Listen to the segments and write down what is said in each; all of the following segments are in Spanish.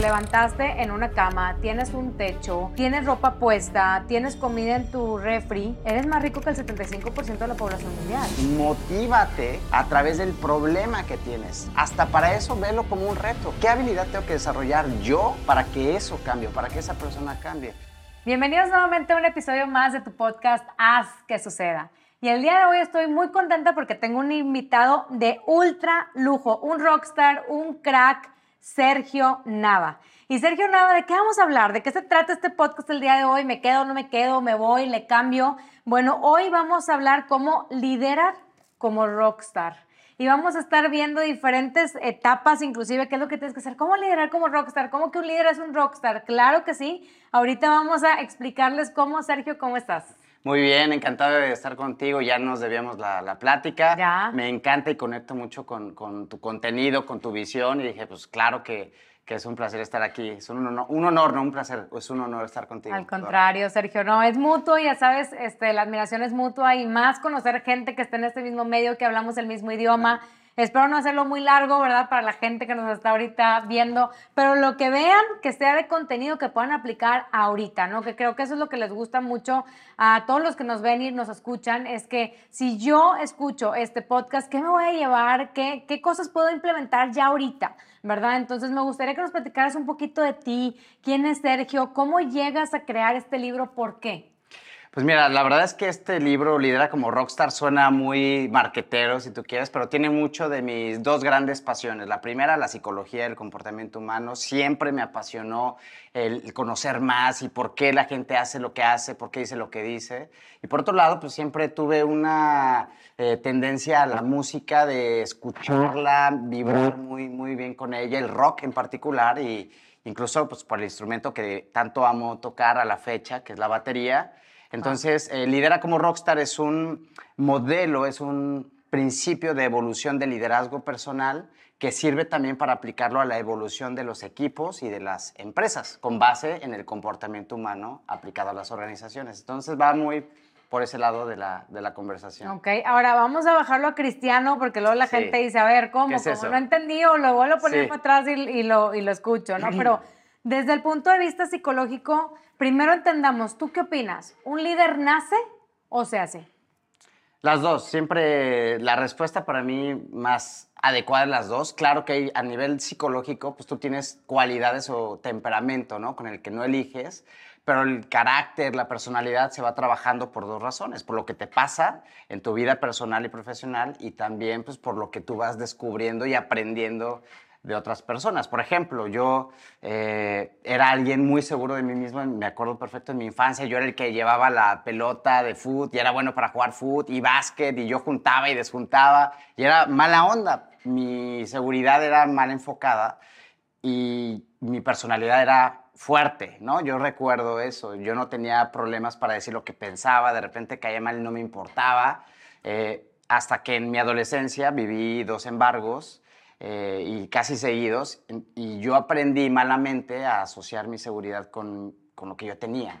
levantaste en una cama, tienes un techo, tienes ropa puesta, tienes comida en tu refri, eres más rico que el 75% de la población mundial. Motívate a través del problema que tienes. Hasta para eso velo como un reto. ¿Qué habilidad tengo que desarrollar yo para que eso cambie, para que esa persona cambie? Bienvenidos nuevamente a un episodio más de tu podcast Haz que suceda. Y el día de hoy estoy muy contenta porque tengo un invitado de ultra lujo, un rockstar, un crack, Sergio Nava. Y Sergio Nava, ¿de qué vamos a hablar? ¿De qué se trata este podcast el día de hoy? ¿Me quedo, no me quedo? ¿Me voy? ¿Le cambio? Bueno, hoy vamos a hablar cómo liderar como rockstar. Y vamos a estar viendo diferentes etapas, inclusive, qué es lo que tienes que hacer. ¿Cómo liderar como rockstar? ¿Cómo que un líder es un rockstar? Claro que sí. Ahorita vamos a explicarles cómo. Sergio, ¿cómo estás? Muy bien, encantado de estar contigo. Ya nos debíamos la, la plática. Ya. Me encanta y conecto mucho con, con, tu contenido, con tu visión. Y dije, pues claro que, que es un placer estar aquí. Es un honor, un honor, no un placer, es un honor estar contigo. Al contrario, Sergio, no, es mutuo, ya sabes, este, la admiración es mutua y más conocer gente que está en este mismo medio, que hablamos el mismo idioma. Espero no hacerlo muy largo, ¿verdad? Para la gente que nos está ahorita viendo, pero lo que vean, que sea de contenido que puedan aplicar ahorita, ¿no? Que creo que eso es lo que les gusta mucho a todos los que nos ven y nos escuchan, es que si yo escucho este podcast, ¿qué me voy a llevar? ¿Qué, qué cosas puedo implementar ya ahorita? ¿Verdad? Entonces me gustaría que nos platicaras un poquito de ti, quién es Sergio, cómo llegas a crear este libro, por qué. Pues mira, la verdad es que este libro, Lidera como Rockstar, suena muy marquetero, si tú quieres, pero tiene mucho de mis dos grandes pasiones. La primera, la psicología del comportamiento humano. Siempre me apasionó el conocer más y por qué la gente hace lo que hace, por qué dice lo que dice. Y por otro lado, pues siempre tuve una eh, tendencia a la música, de escucharla, vibrar muy, muy bien con ella, el rock en particular, y incluso pues, por el instrumento que tanto amo tocar a la fecha, que es la batería. Entonces, eh, Lidera como Rockstar es un modelo, es un principio de evolución de liderazgo personal que sirve también para aplicarlo a la evolución de los equipos y de las empresas, con base en el comportamiento humano aplicado a las organizaciones. Entonces, va muy por ese lado de la, de la conversación. Ok, ahora vamos a bajarlo a cristiano porque luego la Sí. gente dice, a ver, ¿cómo? ¿Qué es eso? no entendí o lo vuelvo a poner Sí. para atrás y, y lo, y lo escucho, ¿no? Pero desde el punto de vista psicológico, primero entendamos, ¿tú qué opinas? ¿Un líder nace o se hace? Las dos, siempre la respuesta para mí más adecuada es las dos. Claro que a nivel psicológico, pues tú tienes cualidades o temperamento, ¿no? Con el que no eliges, pero el carácter, la personalidad se va trabajando por dos razones, por lo que te pasa en tu vida personal y profesional y también pues por lo que tú vas descubriendo y aprendiendo de otras personas. Por ejemplo, yo eh, era alguien muy seguro de mí mismo, me acuerdo perfecto en mi infancia, yo era el que llevaba la pelota de fútbol y era bueno para jugar fútbol y básquet y yo juntaba y desjuntaba y era mala onda. Mi seguridad era mal enfocada y mi personalidad era fuerte, ¿no? Yo recuerdo eso, yo no tenía problemas para decir lo que pensaba, de repente caía mal y no me importaba, eh, hasta que en mi adolescencia viví dos embargos eh, y casi seguidos, y yo aprendí malamente a asociar mi seguridad con, con lo que yo tenía.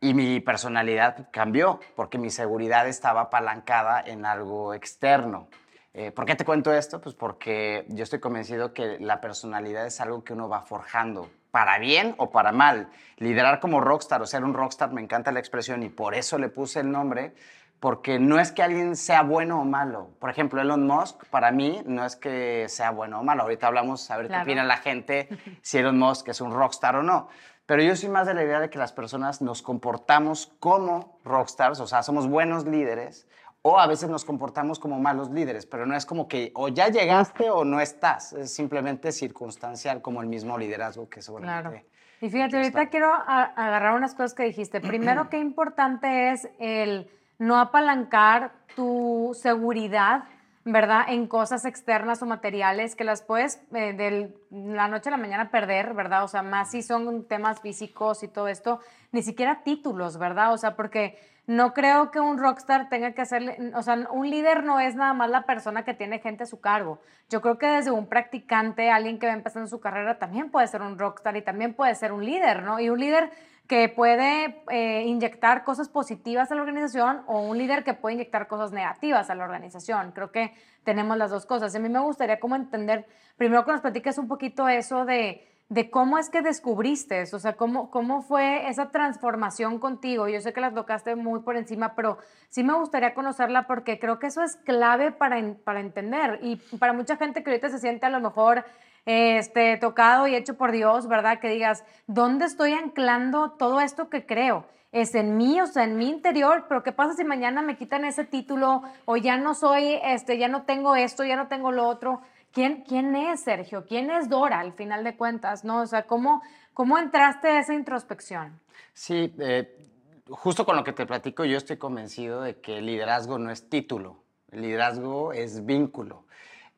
Y mi personalidad cambió porque mi seguridad estaba apalancada en algo externo. Eh, ¿Por qué te cuento esto? Pues porque yo estoy convencido que la personalidad es algo que uno va forjando, para bien o para mal. Liderar como rockstar o ser un rockstar, me encanta la expresión y por eso le puse el nombre, porque no es que alguien sea bueno o malo. Por ejemplo, Elon Musk, para mí, no es que sea bueno o malo. Ahorita hablamos a ver Claro. qué opina la gente, si Elon Musk es un rockstar o no. Pero yo soy más de la idea de que las personas nos comportamos como rockstars, o sea, somos buenos líderes, o a veces nos comportamos como malos líderes, pero no es como que o ya llegaste o no estás, es simplemente circunstancial como el mismo liderazgo que seguramente... Claro. Y fíjate, ahorita está. quiero agarrar unas cosas que dijiste. Primero, qué importante es el no apalancar tu seguridad, ¿verdad? En cosas externas o materiales que las puedes eh, de la noche a la mañana perder, ¿verdad? O sea, más si son temas físicos y todo esto, ni siquiera títulos, ¿verdad? O sea, porque no creo que un rockstar tenga que hacerle, o sea, un líder no es nada más la persona que tiene gente a su cargo. Yo creo que desde un practicante, alguien que va empezando su carrera, también puede ser un rockstar y también puede ser un líder, ¿no? Y un líder que puede eh, inyectar cosas positivas a la organización o un líder que puede inyectar cosas negativas a la organización. Creo que tenemos las dos cosas. A mí me gustaría entender, primero que nos platiques un poquito eso de de cómo es que descubriste o sea, cómo, cómo fue esa transformación contigo. Yo sé que la tocaste muy por encima, pero sí me gustaría conocerla porque creo que eso es clave para, para entender. Y para mucha gente que ahorita se siente a lo mejor este, tocado y hecho por Dios, ¿verdad? Que digas, ¿dónde estoy anclando todo esto que creo? es en mí, o sea, en mi interior, pero ¿qué pasa si mañana me quitan ese título o ya no soy, este, ya no tengo esto, ya no tengo lo otro? ¿Quién, quién es Sergio? ¿Quién es Dora al final de cuentas? ¿No? O sea, ¿cómo, cómo entraste esa introspección? Sí, eh, justo con lo que te platico, yo estoy convencido de que el liderazgo no es título, el liderazgo es vínculo.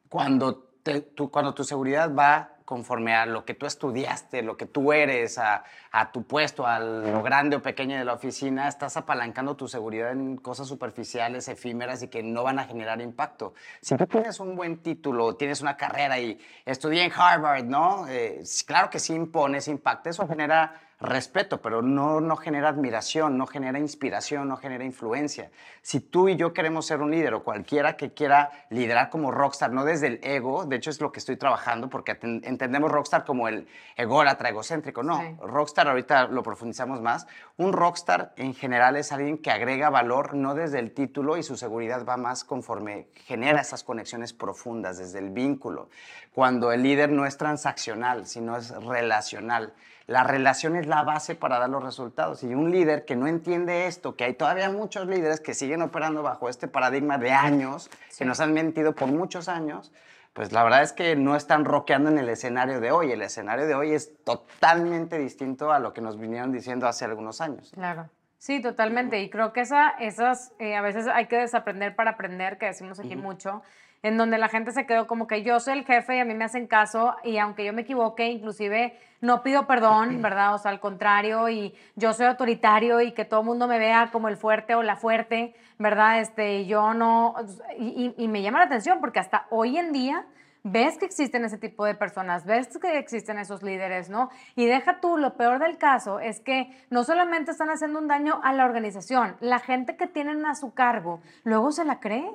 Cuando, tú, cuando tu seguridad va conforme a lo que tú estudiaste, lo que tú eres, a, tu puesto, a lo grande o pequeño de la oficina, estás apalancando tu seguridad en cosas superficiales, efímeras y que no van a generar impacto. Si tú tienes un buen título, tienes una carrera y estudié en Harvard, ¿no? Eh, claro que sí impones impacto, eso genera respeto, pero no, no genera admiración, no genera inspiración, no genera influencia. Si tú y yo queremos ser un líder o cualquiera que quiera liderar como rockstar, no desde el ego, de hecho es lo que estoy trabajando porque entendemos rockstar como el ególatra, egocéntrico, no, rockstar ahorita lo profundizamos más, un rockstar en general es alguien que agrega valor no desde el título y su seguridad va más conforme genera esas conexiones profundas desde el vínculo, cuando el líder no es transaccional, sino es relacional. La relación es la base para dar los resultados. Y un líder que no entiende esto, que hay todavía muchos líderes que siguen operando bajo este paradigma de años, que nos han mentido por muchos años, pues la verdad es que no están roqueando en el escenario de hoy. El escenario de hoy es totalmente distinto a lo que nos vinieron diciendo hace algunos años. Claro. Sí, totalmente. Y creo que esa, esas, eh, a veces hay que desaprender para aprender, que decimos aquí mucho en donde la gente se quedó como que yo soy el jefe y a mí me hacen caso y aunque yo me equivoque, inclusive no pido perdón, ¿verdad? O sea, al contrario, y yo soy autoritario y que todo el mundo me vea como el fuerte o la fuerte, ¿verdad? Este, yo no, y, me llama la atención porque hasta hoy en día ves que existen ese tipo de personas, ves que existen esos líderes, ¿no? Y deja tú, lo peor del caso es que no solamente están haciendo un daño a la organización, la gente que tienen a su cargo luego se la cree.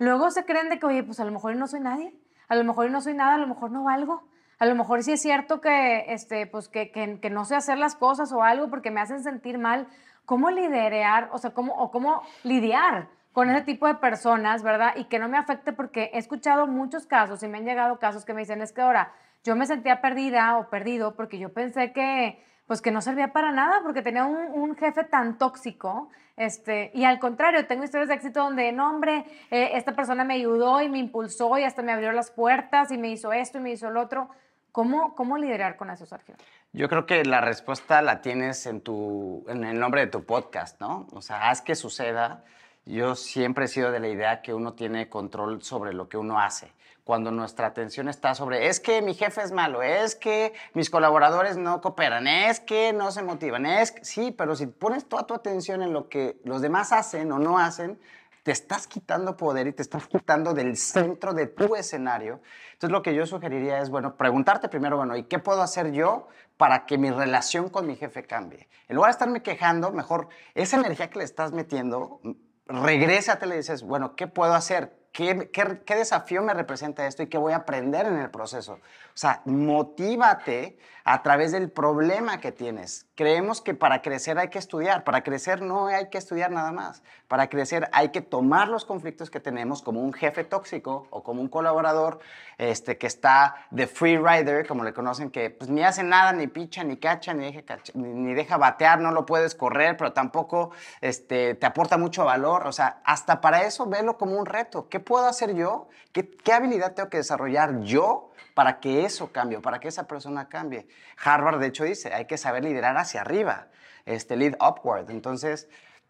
Luego se creen de que, oye, pues a lo mejor no soy nadie, a lo mejor no soy nada, a lo mejor no valgo. A lo mejor sí es cierto que, este, pues que, que, no sé hacer las cosas o algo porque me hacen sentir mal. ¿Cómo liderar, o sea, cómo, o cómo lidiar con ese tipo de personas, verdad? Y que no me afecte porque he escuchado muchos casos y me han llegado casos que me dicen, es que ahora yo me sentía perdida o perdido porque yo pensé que, pues que no servía para nada porque tenía un, jefe tan tóxico este, y al contrario, tengo historias de éxito donde, no, hombre, eh, esta persona me ayudó y me impulsó y hasta me abrió las puertas y me hizo esto y me hizo lo otro. ¿Cómo, cómo liderar con eso, Sergio? Yo creo que la respuesta la tienes en, tu, en el nombre de tu podcast, ¿no? O sea, haz que suceda. Yo siempre he sido de la idea que uno tiene control sobre lo que uno hace cuando nuestra atención está sobre, es que mi jefe es malo, es que mis colaboradores no cooperan, es que no se motivan, es que, sí, pero si pones toda tu atención en lo que los demás hacen o no hacen, te estás quitando poder y te estás quitando del centro de tu escenario. Entonces lo que yo sugeriría es, bueno, preguntarte primero, bueno, ¿y qué puedo hacer yo para que mi relación con mi jefe cambie? En lugar de estarme quejando, mejor esa energía que le estás metiendo, regrésate y le dices, bueno, ¿qué puedo hacer? ¿Qué, qué, desafío me representa esto y qué voy a aprender en el proceso? O sea, motívate a través del problema que tienes. Creemos que para crecer hay que estudiar. Para crecer no hay que estudiar nada más. Para crecer hay que tomar los conflictos que tenemos como un jefe tóxico o como un colaborador este, que está de free rider, como le conocen, que pues, ni hace nada, ni picha, ni cacha, ni deja, ni deja batear, no lo puedes correr, pero tampoco este, te aporta mucho valor. O sea, hasta para eso velo como un reto. ¿Qué puedo hacer yo? ¿Qué, qué habilidad tengo que desarrollar yo? para que eso cambie, para que esa persona cambie. Harvard, de hecho, dice, hay que saber liderar hacia arriba, este, lead upward. Entonces,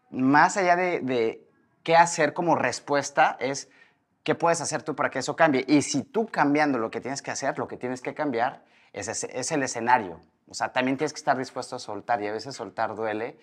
más allá de, qué hacer como respuesta, es qué puedes hacer tú para que eso cambie. Y si tú cambiando lo que tienes que hacer, lo que tienes que cambiar, es, es el escenario. O sea, también tienes que estar dispuesto a soltar y a veces soltar duele,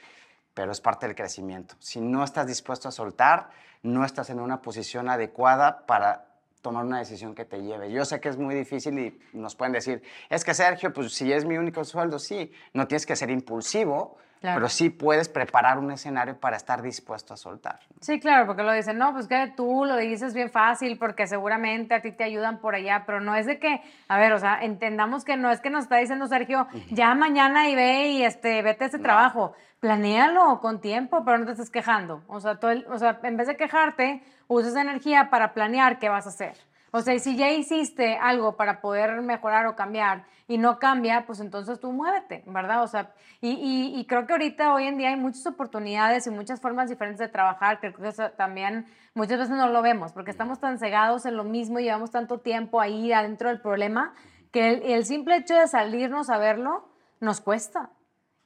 pero es parte del crecimiento. Si no estás dispuesto a soltar, no estás en una posición adecuada para tomar una decisión que te lleve. Yo sé que es muy difícil y nos pueden decir, es que Sergio, pues si es mi único sueldo, sí, no tienes que ser impulsivo, pero sí puedes preparar un escenario para estar dispuesto a soltar. Sí, claro, porque lo dicen, no, pues que tú lo dices bien fácil porque seguramente a ti te ayudan por allá, pero no es de que, a ver, o sea, entendamos que no es que nos está diciendo Sergio, ya mañana y ve y este, vete a ese trabajo. Planéalo con tiempo, pero no te estés quejando. O sea, todo o sea, en vez de quejarte, usa esa energía para planear qué vas a hacer. O sea, si ya hiciste algo para poder mejorar o cambiar y no cambia, pues entonces tú muévete, ¿verdad? O sea, y, y, creo que ahorita, hoy en día, hay muchas oportunidades y muchas formas diferentes de trabajar. Creo que también muchas veces no lo vemos porque estamos tan cegados en lo mismo y llevamos tanto tiempo ahí adentro del problema que el, el simple hecho de salirnos a verlo nos cuesta.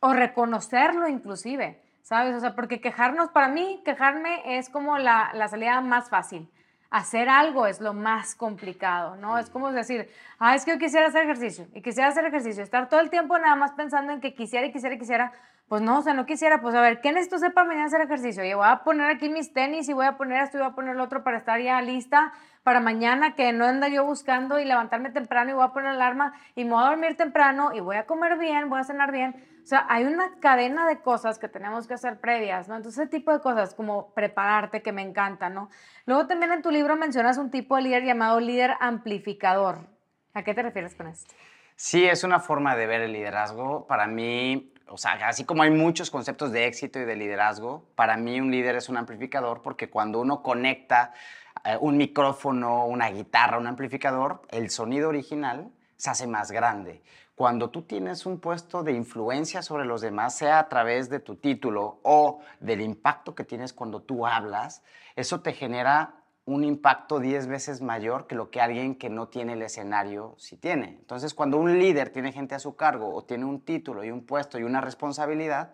O reconocerlo inclusive, ¿sabes? O sea, porque quejarnos, para mí, quejarme es como la, la salida más fácil hacer algo es lo más complicado, ¿no? Es como decir, ah, es que yo quisiera hacer ejercicio y quisiera hacer ejercicio, estar todo el tiempo nada más pensando en que quisiera y quisiera y quisiera, pues no, o sea, no quisiera, pues a ver, ¿qué necesito hacer para mañana hacer ejercicio? Yo voy a poner aquí mis tenis y voy a poner esto y voy a poner lo otro para estar ya lista para mañana, que no anda yo buscando y levantarme temprano y voy a poner alarma y me voy a dormir temprano y voy a comer bien, voy a cenar bien. O sea, hay una cadena de cosas que tenemos que hacer previas, ¿no? Entonces, ese tipo de cosas como prepararte, que me encanta, ¿no? Luego también en tu libro mencionas un tipo de líder llamado líder amplificador. ¿A qué te refieres con esto? Sí, es una forma de ver el liderazgo. Para mí, o sea, así como hay muchos conceptos de éxito y de liderazgo, para mí un líder es un amplificador porque cuando uno conecta un micrófono, una guitarra, un amplificador, el sonido original se hace más grande. Cuando tú tienes un puesto de influencia sobre los demás, sea a través de tu título o del impacto que tienes cuando tú hablas, eso te genera un impacto 10 veces mayor que lo que alguien que no tiene el escenario sí tiene. Entonces, cuando un líder tiene gente a su cargo o tiene un título y un puesto y una responsabilidad,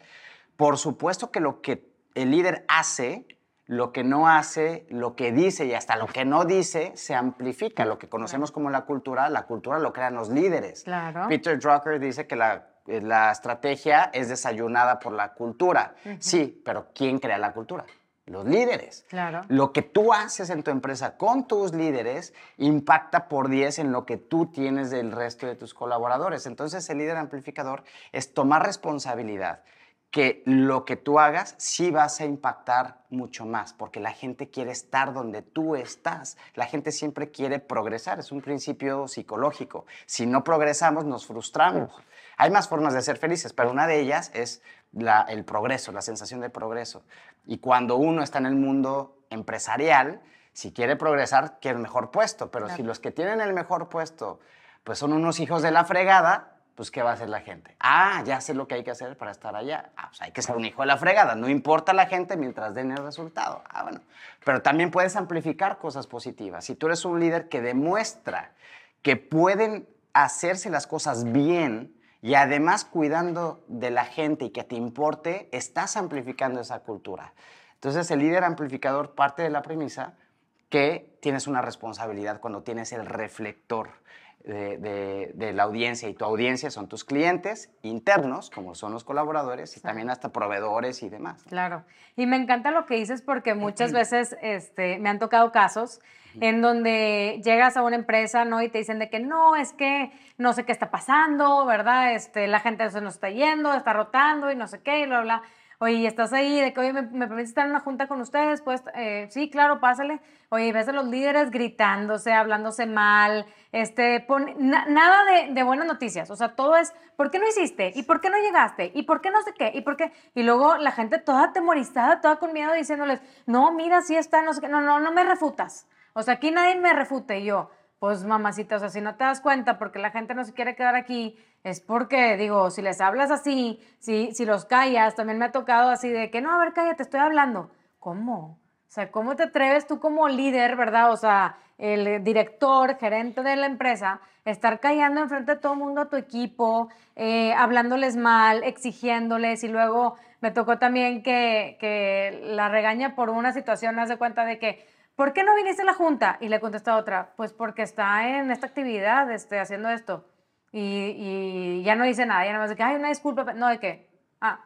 por supuesto que lo que el líder hace lo que no hace, lo que dice y hasta lo que no dice se amplifica. Lo que conocemos como la cultura, la cultura lo crean los líderes. Peter Drucker dice que la, eh, la, estrategia es desayunada por la cultura. Sí, pero ¿quién crea la cultura? Los líderes. Claro. Lo que tú haces en tu empresa con tus líderes impacta por 10 en lo que tú tienes del resto de tus colaboradores. Entonces, el líder amplificador es tomar responsabilidad que lo que tú hagas sí vas a impactar mucho más, porque la gente quiere estar donde tú estás. La gente siempre quiere progresar, es un principio psicológico. Si no progresamos, nos frustramos. Hay más formas de ser felices, pero una de ellas es el progreso, la sensación de progreso. Y cuando uno está en el mundo empresarial, si quiere progresar, quiere el mejor puesto, pero si los que tienen el mejor puesto pues son unos hijos de la fregada, pues ¿qué va a hacer la gente? Ah, ya sé lo que hay que hacer para estar allá. Ah, pues hay que ser un hijo de la fregada. No importa la gente mientras den el resultado. Ah, bueno. Pero también puedes amplificar cosas positivas. Si tú eres un líder que demuestra que pueden hacerse las cosas bien y además cuidando de la gente y que te importe, estás amplificando esa cultura. Entonces el líder amplificador parte de la premisa que tienes una responsabilidad cuando tienes el reflector de, la audiencia y tu audiencia son tus clientes internos, como son los colaboradores, y también hasta proveedores y demás. Claro. Y me encanta lo que dices porque muchas veces este, me han tocado casos en donde llegas a una empresa ¿no? y te dicen de que no, es que no sé qué está pasando, ¿verdad? Este, la gente se nos está yendo, está rotando y no sé qué, y bla, bla oye, ¿estás ahí? De que, oye, ¿me, me permites estar en una junta con ustedes? Pues, eh, sí, claro, pásale. Oye, ves a los líderes gritándose, hablándose mal, este, nada de, de, buenas noticias. O sea, todo es, ¿por qué no hiciste? ¿Y por qué no llegaste? ¿Y por qué no sé qué? ¿Y por qué? Y luego la gente toda atemorizada, toda con miedo, diciéndoles, no, mira, sí está, no sé qué, no, no, no me refutas. O sea, aquí nadie me refute. Yo, pues mamacita, o sea, si no te das cuenta porque la gente no se quiere quedar aquí, es porque, digo, si les hablas así, si, si los callas, también me ha tocado así de que, no, a ver, cállate, estoy hablando. ¿Cómo? O sea, ¿cómo te atreves tú como líder, verdad? O sea, el director, gerente de la empresa, estar callando enfrente de todo el mundo a tu equipo, eh, hablándoles mal, exigiéndoles y luego me tocó también que, que la regaña por una situación, haz de cuenta de que, ¿por qué no viniste a la junta? Y le contesta otra, pues porque está en esta actividad, este, haciendo esto. Y, ya no dice nada, ya nada más de que, ay, una disculpa, no, de qué, ah,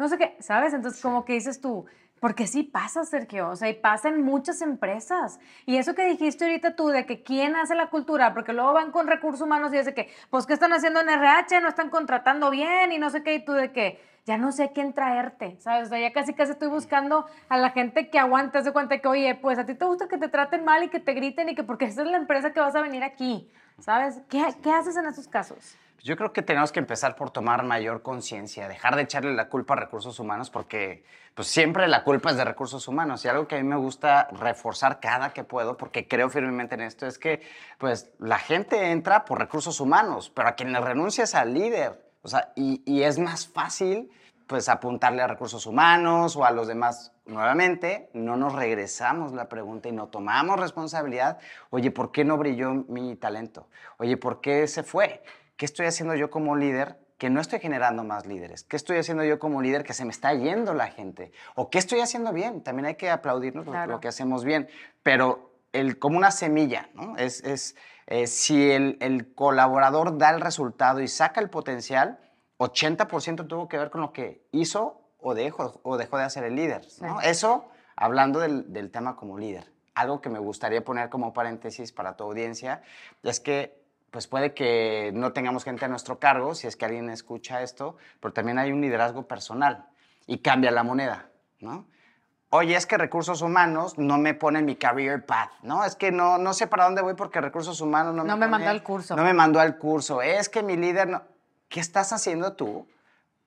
no sé qué, ¿sabes? Entonces, como que dices tú, Porque sí pasa, Sergio, o sea, y pasa en muchas empresas. Y eso que dijiste ahorita tú, de que quién hace la cultura, porque luego van con recursos humanos y dice que, pues, ¿qué están haciendo en RH? No están contratando bien y no sé qué, y tú de que ya no sé quién traerte, ¿sabes? O sea, ya casi casi estoy buscando a la gente que aguante, se cuenta que, oye, pues a ti te gusta que te traten mal y que te griten y que porque esa es la empresa que vas a venir aquí, ¿sabes? ¿Qué, qué haces en esos casos? Yo creo que tenemos que empezar por tomar mayor conciencia, dejar de echarle la culpa a recursos humanos porque pues siempre la culpa es de recursos humanos y algo que a mí me gusta reforzar cada que puedo porque creo firmemente en esto es que pues la gente entra por recursos humanos, pero a quien le renuncia es al líder. O sea, y, y es más fácil pues apuntarle a recursos humanos o a los demás nuevamente, no nos regresamos la pregunta y no tomamos responsabilidad. Oye, ¿por qué no brilló mi talento? Oye, ¿por qué se fue? ¿qué estoy haciendo yo como líder que no estoy generando más líderes? ¿Qué estoy haciendo yo como líder que se me está yendo la gente? ¿O qué estoy haciendo bien? También hay que aplaudirnos lo, que hacemos bien, pero el, como una semilla, ¿no? Es, es eh, si el, el, colaborador da el resultado y saca el potencial, 80% tuvo que ver con lo que hizo o dejó, o dejó de hacer el líder. ¿no? Eso hablando del, del tema como líder. Algo que me gustaría poner como paréntesis para tu audiencia es que pues puede que no tengamos gente a nuestro cargo, si es que alguien escucha esto, pero también hay un liderazgo personal y cambia la moneda, ¿no? Oye, es que recursos humanos no me pone mi career path, ¿no? Es que no, no sé para dónde voy porque recursos humanos no, no me, mandó al curso. No me mandó al curso. Es que mi líder no... ¿Qué estás haciendo tú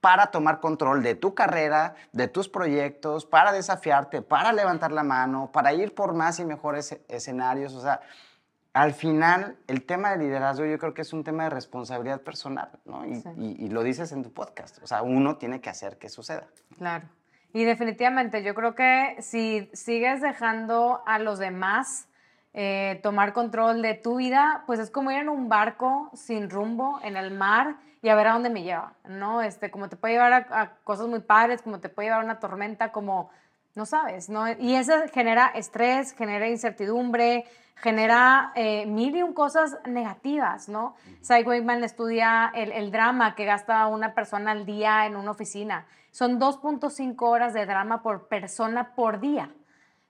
para tomar control de tu carrera, de tus proyectos, para desafiarte, para levantar la mano, para ir por más y mejores escenarios? O sea, al final, el tema de liderazgo yo creo que es un tema de responsabilidad personal, ¿no? Y, lo dices en tu podcast. O sea, uno tiene que hacer que suceda. Claro. Y definitivamente, yo creo que si sigues dejando a los demás eh, tomar control de tu vida, pues es como ir en un barco sin rumbo en el mar y a ver a dónde me lleva, ¿no? Este, como te puede llevar a, a cosas muy padres, como te puede llevar a una tormenta, como no sabes, ¿no? Y eso genera estrés, genera incertidumbre, genera eh, mil y un cosas negativas, ¿no? Cy Wakeman estudia el, el, drama que gasta una persona al día en una oficina. Son 2.5 horas de drama por persona por día.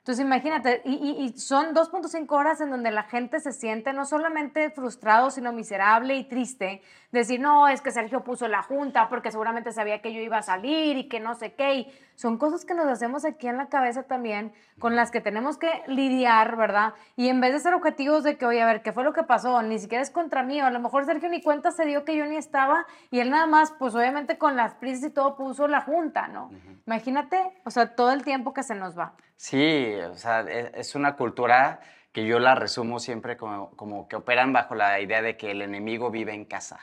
Entonces imagínate, y, son 2.5 horas en donde la gente se siente no solamente frustrado, sino miserable y triste. Decir, no, es que Sergio puso la junta porque seguramente sabía que yo iba a salir y que no sé qué. Y son cosas que nos hacemos aquí en la cabeza también, con las que tenemos que lidiar, ¿verdad? Y en vez de ser objetivos de que, oye, a ver, ¿qué fue lo que pasó? Ni siquiera es contra mí. O a lo mejor Sergio ni cuenta se dio que yo ni estaba y él nada más, pues obviamente con las prisas y todo puso la junta, ¿no? Imagínate, o sea, todo el tiempo que se nos va. Sí, o sea, e, es una cultura que yo la resumo siempre como, como, que operan bajo la idea de que el enemigo vive en casa,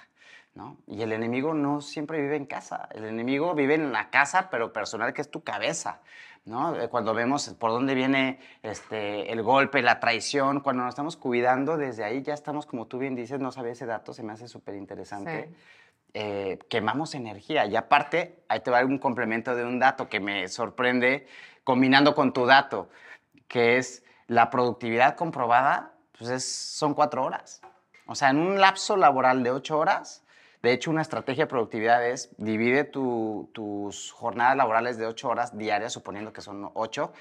¿no? Y el enemigo no siempre vive en casa, el enemigo vive en la casa, pero personal, que es tu cabeza, ¿no? Eh, cuando vemos por dónde viene este, el golpe, la traición, cuando nos estamos cuidando, desde ahí ya estamos, como tú bien dices, no sabía ese dato, se me hace súper interesante. Eh, quemamos energía. Y aparte, ahí te va un complemento de un dato que me sorprende combinando con tu dato, que es la productividad comprobada, pues es, son cuatro horas. O sea, en un lapso laboral de ocho horas, de hecho, una estrategia de productividad es divide tus jornadas laborales de ocho horas diarias, suponiendo que son ocho,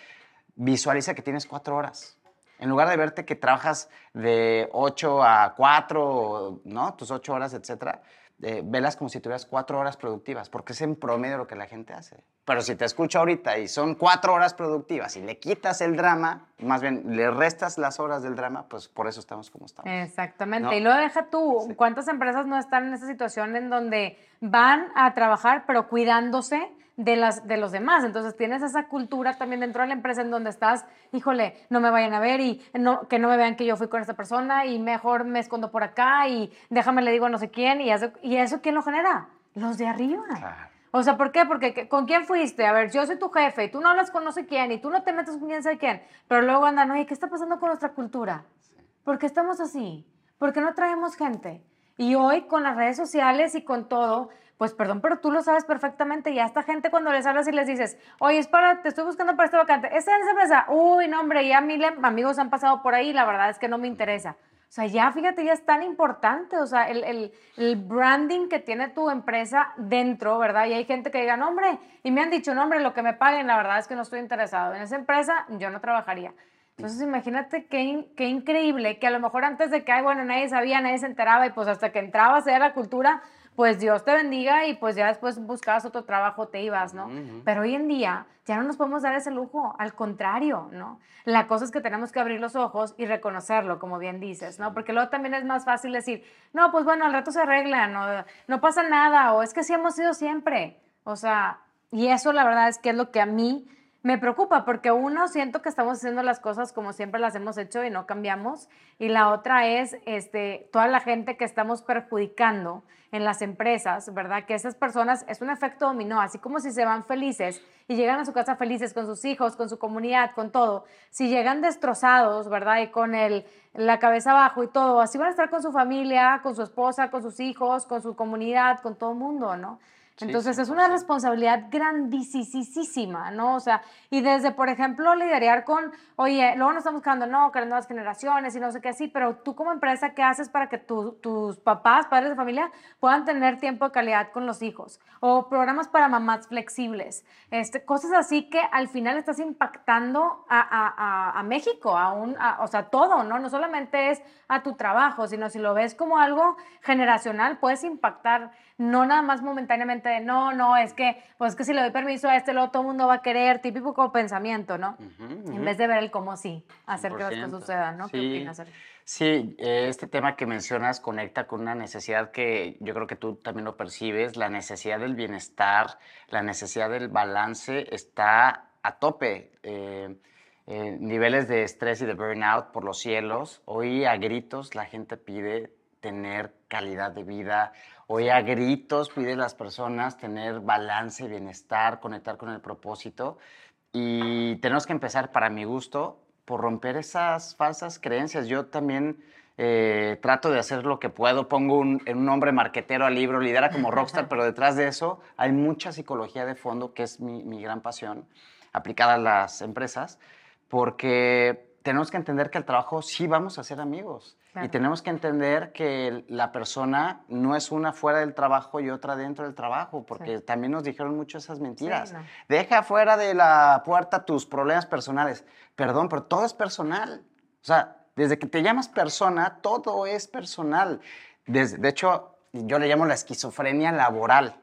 visualiza que tienes cuatro horas. En lugar de verte que trabajas de 8 a 4, ¿no? Tus 8 horas, etcétera, eh, velas como si tuvieras cuatro horas productivas, porque es en promedio lo que la gente hace. Pero si te escucho ahorita y son cuatro horas productivas y le quitas el drama, más bien le restas las horas del drama, pues por eso estamos como estamos. Exactamente. Y lo deja tú. ¿Cuántas empresas no están en esa situación en donde van a trabajar, pero cuidándose? de, las, de los demás. Entonces tienes esa cultura también dentro de la empresa en donde estás, híjole, no me vayan a ver y no, que no me vean que yo fui con esta persona y mejor me escondo por acá y déjame le digo a no sé quién. ¿Y eso, y eso quién lo genera? Los de arriba. O sea, ¿por qué? Porque ¿con quién fuiste? A ver, yo soy tu jefe y tú no hablas con quién y tú no te metes con quién sabe quién. Pero luego andan, oye, ¿qué está pasando con nuestra cultura? ¿Por qué estamos así? ¿Por qué no traemos gente? Y hoy con las redes sociales y con todo, pues perdón, pero tú lo sabes perfectamente y a esta gente cuando les hablas y les dices, oye, es para, te estoy buscando para esta vacante, ¿esta es esa empresa? Uy, no, hombre, ya mil amigos han pasado por ahí la verdad es que no me interesa. O sea, ya fíjate, ya es tan importante, o sea, el, el, el, branding que tiene tu empresa dentro, ¿verdad? Y hay gente que diga, no, hombre, y me han dicho, no, hombre, lo que me paguen, la verdad es que no estoy interesado. En esa empresa yo no trabajaría. Entonces, imagínate qué, qué increíble que a lo mejor antes de que, ay, bueno, nadie sabía, nadie se enteraba, y pues hasta que entrabas a la cultura, pues Dios te bendiga y pues ya después buscabas otro trabajo, te ibas, ¿no? Pero hoy en día ya no nos podemos dar ese lujo, al contrario, ¿no? La cosa es que tenemos que abrir los ojos y reconocerlo, como bien dices, ¿no? Porque luego también es más fácil decir, no, pues bueno, al rato se arregla, no, no pasa nada, o es que así hemos sido siempre. O sea, y eso la verdad es que es lo que a mí me preocupa porque uno, siento que estamos haciendo las cosas como siempre las hemos hecho y no cambiamos. Y la otra es este, toda la gente que estamos perjudicando en las empresas, ¿verdad? Que esas personas es un efecto dominó, así como si se van felices y llegan a su casa felices con sus hijos, con su comunidad, con todo. Si llegan destrozados, ¿verdad? Y con el, la cabeza abajo y todo, así van a estar con su familia, con su esposa, con sus hijos, con su comunidad, con todo el mundo, ¿no? Entonces es una responsabilidad grandísima, ¿no? O sea, y desde, por ejemplo, lidiar con, oye, luego nos estamos buscando, no, que las nuevas generaciones y no sé qué así, pero tú como empresa, ¿qué haces para que tus papás, padres de familia, puedan tener tiempo de calidad con los hijos? O programas para mamás flexibles, este, cosas así que al final estás impactando a, a, a, México, a un, o sea, todo, ¿no? No solamente es a tu trabajo, sino si lo ves como algo generacional, puedes impactar no nada más momentáneamente de no, no, es que, pues que si le doy permiso a este, luego todo el mundo va a querer, típico pensamiento, ¿no? En vez de ver el cómo sí, hacer que las cosas sucedan, ¿no? Sí. ¿Qué opinas? Sí, eh, este tema que mencionas conecta con una necesidad que yo creo que tú también lo percibes, la necesidad del bienestar, la necesidad del balance está a tope. Eh, eh, niveles de estrés y de burnout por los cielos. Hoy a gritos la gente pide tener calidad de vida. Hoy a gritos piden las personas tener balance, bienestar, conectar con el propósito. Y tenemos que empezar, para mi gusto, por romper esas falsas creencias. Yo también eh, trato de hacer lo que puedo. Pongo un, un nombre marquetero al libro, lidera como rockstar, pero detrás de eso hay mucha psicología de fondo, que es mi, mi gran pasión, aplicada a las empresas, porque tenemos que entender que el trabajo sí vamos a ser amigos. Y tenemos que entender que la persona no es una fuera del trabajo y otra dentro del trabajo, porque también nos dijeron mucho esas mentiras. Deja fuera de la puerta tus problemas personales. Perdón, pero todo es personal. O sea, desde que te llamas persona, todo es personal. de hecho, yo le llamo la esquizofrenia laboral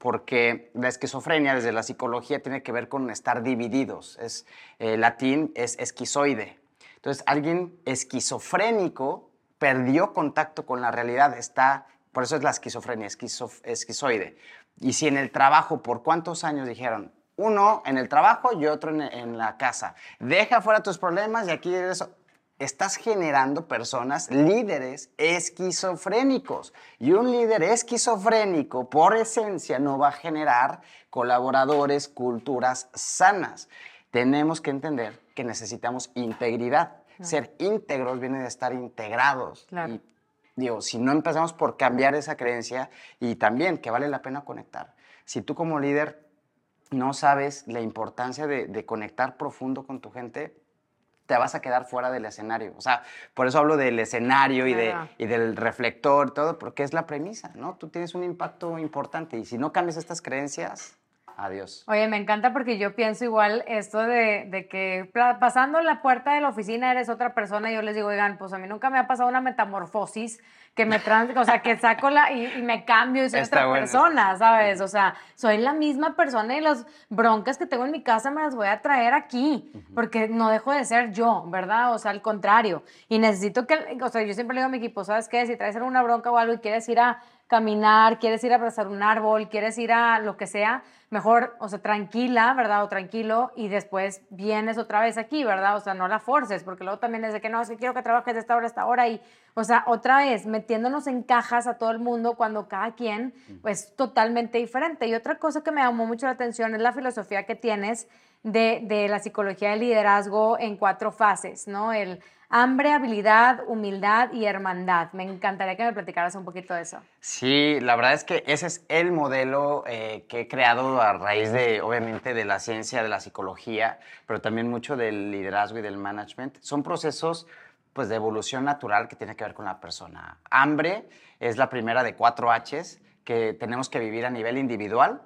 porque la esquizofrenia desde la psicología tiene que ver con estar divididos. Es, eh, latín es esquizoide. Entonces, alguien esquizofrénico perdió contacto con la realidad, está, por eso es la esquizofrenia, esquizoide. Y si en el trabajo, ¿por cuántos años dijeron? Uno en el trabajo y otro en, la casa. Deja fuera tus problemas y aquí eso. Estás generando personas, líderes esquizofrénicos. Y un líder esquizofrénico, por esencia, no va a generar colaboradores, culturas sanas. Tenemos que entender que necesitamos integridad. Ser íntegros viene de estar integrados. Y digo, si no empezamos por cambiar esa creencia y también que vale la pena conectar. Si tú como líder no sabes la importancia de, conectar profundo con tu gente, te vas a quedar fuera del escenario. O sea, por eso hablo del escenario y, de, y del reflector, todo, porque es la premisa, ¿no? Tú tienes un impacto importante y si no cambias estas creencias, Adiós. Oye, me encanta porque yo pienso igual esto de, de, que pasando la puerta de la oficina eres otra persona y yo les digo, oigan, pues a mí nunca me ha pasado una metamorfosis que me trans, o sea, que saco la y, me cambio y soy otra persona, ¿sabes? O sea, soy la misma persona y las broncas que tengo en mi casa me las voy a traer aquí, porque no dejo de ser yo, ¿verdad? O sea, al contrario. Y necesito que, o sea, yo siempre le digo a mi equipo, ¿sabes qué? Si traes alguna bronca o algo y quieres ir a caminar, quieres ir a abrazar un árbol, quieres ir a lo que sea, mejor, o sea, tranquila, ¿verdad? O tranquilo y después vienes otra vez aquí, ¿verdad? O sea, no la forces, porque luego también es de que no, si quiero que trabajes de esta hora a esta hora y, o sea, otra vez metiéndonos en cajas a todo el mundo cuando cada quien es totalmente diferente. Y otra cosa que me llamó mucho la atención es la filosofía que tienes de, de la psicología del liderazgo en cuatro fases, ¿no? El hambre, habilidad, humildad y hermandad. Me encantaría que me platicaras un poquito de eso. Sí, la verdad es que ese es el modelo eh, que he creado a raíz de, obviamente, de la ciencia, de la psicología, pero también mucho del liderazgo y del management. Son procesos pues de evolución natural que tiene que ver con la persona. Hambre es la primera de cuatro Hs que tenemos que vivir a nivel individual,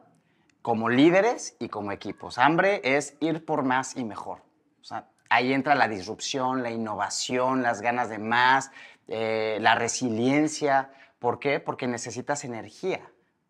como líderes y como equipos. Hambre es ir por más y mejor. O sea, ahí entra la disrupción, la innovación, las ganas de más, eh, la resiliencia. ¿Por qué? Porque necesitas energía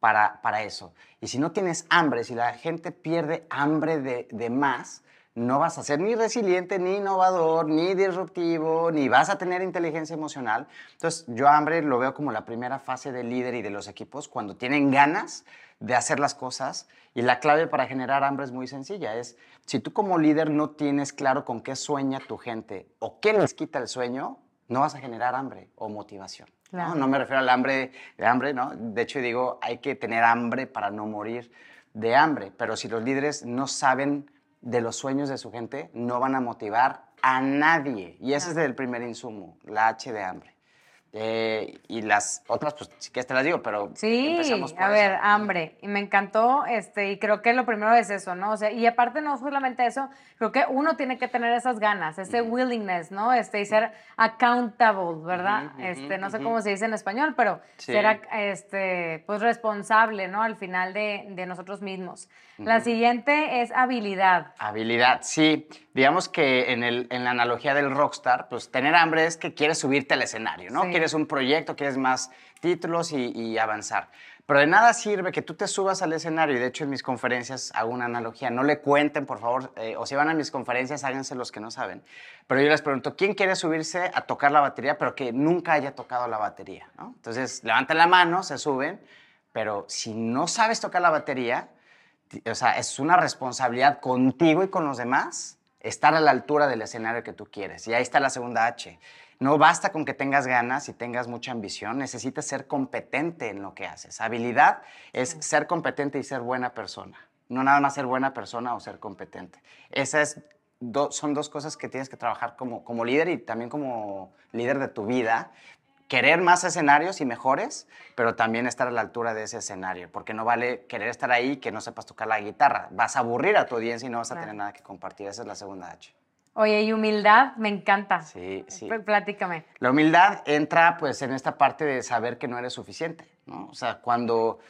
para, para, eso. Y si no tienes hambre, si la gente pierde hambre de, de más, no vas a ser ni resiliente, ni innovador, ni disruptivo, ni vas a tener inteligencia emocional. Entonces, yo hambre lo veo como la primera fase del líder y de los equipos, cuando tienen ganas de hacer las cosas. Y la clave para generar hambre es muy sencilla. Es, si tú como líder no tienes claro con qué sueña tu gente o qué les quita el sueño, no vas a generar hambre o motivación. ¿no? ¿no? me refiero al hambre de hambre, ¿no? De hecho, digo, hay que tener hambre para no morir de hambre. Pero si los líderes no saben de los sueños de su gente, no van a motivar a nadie. Y ese es el primer insumo, la H de hambre. Eh, y las otras, pues sí que te las digo, pero sí, a ver, hambre. Y me encantó, este, y creo que lo primero es eso, ¿no? O sea, y aparte no solamente eso, creo que uno tiene que tener esas ganas, ese willingness, ¿no? Este, y ser accountable, ¿verdad? este, no sé cómo se dice en español, pero ser, este, pues responsable, ¿no? Al final de, de nosotros mismos. La siguiente es habilidad. Habilidad, sí. Digamos que en, el, en la analogía del rockstar, pues tener hambre es que quieres subirte al escenario, ¿no? Quieres un proyecto, quieres más títulos y, avanzar. Pero de nada sirve que tú te subas al escenario, y de hecho en mis conferencias hago una analogía, no le cuenten, por favor, eh, o si van a mis conferencias, háganse los que no saben. Pero yo les pregunto, ¿quién quiere subirse a tocar la batería, pero que nunca haya tocado la batería? ¿no? Entonces, levantan la mano, se suben, pero si no sabes tocar la batería, o sea, es una responsabilidad contigo y con los demás estar a la altura del escenario que tú quieres. Y ahí está la segunda H. No basta con que tengas ganas y tengas mucha ambición, necesitas ser competente en lo que haces. Habilidad es ser competente y ser buena persona. No nada más ser buena persona o ser competente. Esas son dos cosas que tienes que trabajar como, como líder y también como líder de tu vida querer más escenarios y mejores, pero también estar a la altura de ese escenario, porque no vale querer estar ahí que no sepas tocar la guitarra. Vas a aburrir a tu audiencia y no vas a tener nada que compartir. Esa es la segunda H. Oye, y humildad, me encanta. Sí, sí. Platícame. La humildad entra pues en esta parte de saber que no eres suficiente, ¿no? O sea, cuando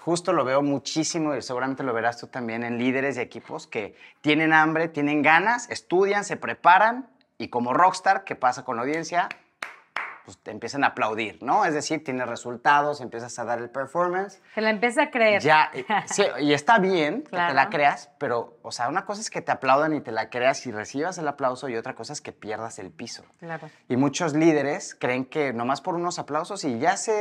justo lo veo muchísimo y seguramente lo verás tú también en líderes y equipos que tienen hambre, tienen ganas, estudian, se preparan y como rockstar, ¿qué pasa con la audiencia? Pues te empiezan a aplaudir, ¿no? Es decir, tienes resultados, empiezas a dar el performance. Se la empieza a creer. Ya, sí, y está bien que te la creas, pero, o sea, una cosa es que te aplaudan y te la creas y recibas el aplauso y otra cosa es que pierdas el piso. Claro. Y muchos líderes creen que nomás por unos aplausos y ya se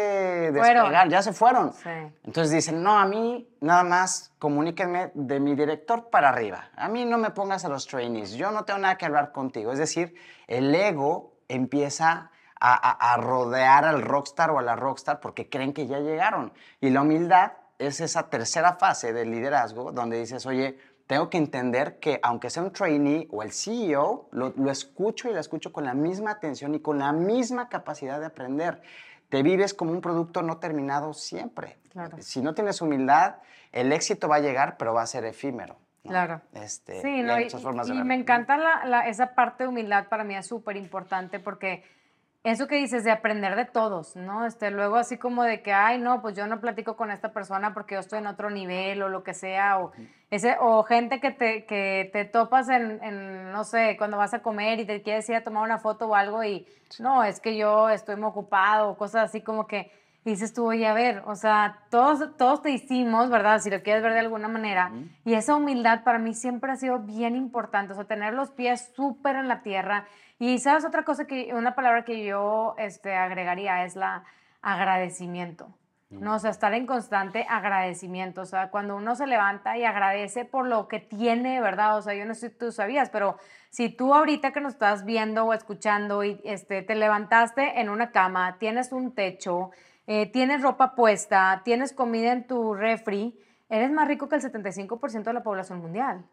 despegaron, ya se fueron. Sí. Entonces dicen, no, a mí nada más comuníquenme de mi director para arriba. A mí no me pongas a los trainees, yo no tengo nada que hablar contigo. Es decir, el ego empieza a, rodear al rockstar o a la rockstar porque creen que ya llegaron. Y la humildad es esa tercera fase del liderazgo donde dices, oye, tengo que entender que aunque sea un trainee o el CEO, lo, escucho y lo escucho con la misma atención y con la misma capacidad de aprender. Te vives como un producto no terminado siempre. Si no tienes humildad, el éxito va a llegar, pero va a ser efímero. Claro. Este, sí, no, y, y me encanta esa parte de humildad, para mí es súper importante porque eso que dices de aprender de todos, ¿no? Este, luego así como de que, ay, no, pues yo no platico con esta persona porque yo estoy en otro nivel o lo que sea, o, ese, o gente que te, que te topas en, en, no sé, cuando vas a comer y te quieres ir a tomar una foto o algo y, no, es que yo estoy muy ocupado, o cosas así como que dices tú, oye, a ver, o sea, todos, todos te hicimos, ¿verdad? Si lo quieres ver de alguna manera, y esa humildad para mí siempre ha sido bien importante, o sea, tener los pies súper en la tierra y sabes otra cosa que, una palabra que yo este, agregaría es la agradecimiento. ¿no? O sea, estar en constante agradecimiento. O sea, cuando uno se levanta y agradece por lo que tiene, ¿verdad? O sea, yo no sé si tú sabías, pero si tú ahorita que nos estás viendo o escuchando y este, te levantaste en una cama, tienes un techo, eh, tienes ropa puesta, tienes comida en tu refri, eres más rico que el 75% de la población mundial.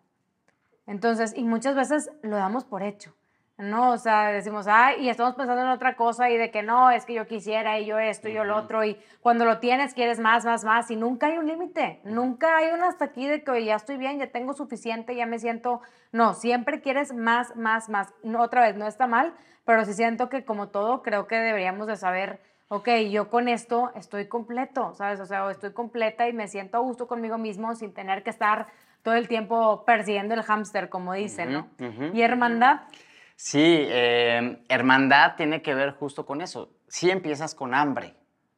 Entonces, y muchas veces lo damos por hecho. ¿no? O sea, decimos, ay, y estamos pensando en otra cosa y de que no, es que yo quisiera y yo esto y yo lo otro y cuando lo tienes quieres más, más, más y nunca hay un límite, nunca hay un hasta aquí de que oye, ya estoy bien, ya tengo suficiente, ya me siento, no, siempre quieres más, más, más. No, otra vez, no está mal, pero sí siento que como todo, creo que deberíamos de saber, ok, yo con esto estoy completo, ¿sabes? O sea, estoy completa y me siento a gusto conmigo mismo sin tener que estar todo el tiempo persiguiendo el hámster, como dicen, ¿no? Y hermandad. Sí, eh, hermandad tiene que ver justo con eso. Si empiezas con hambre,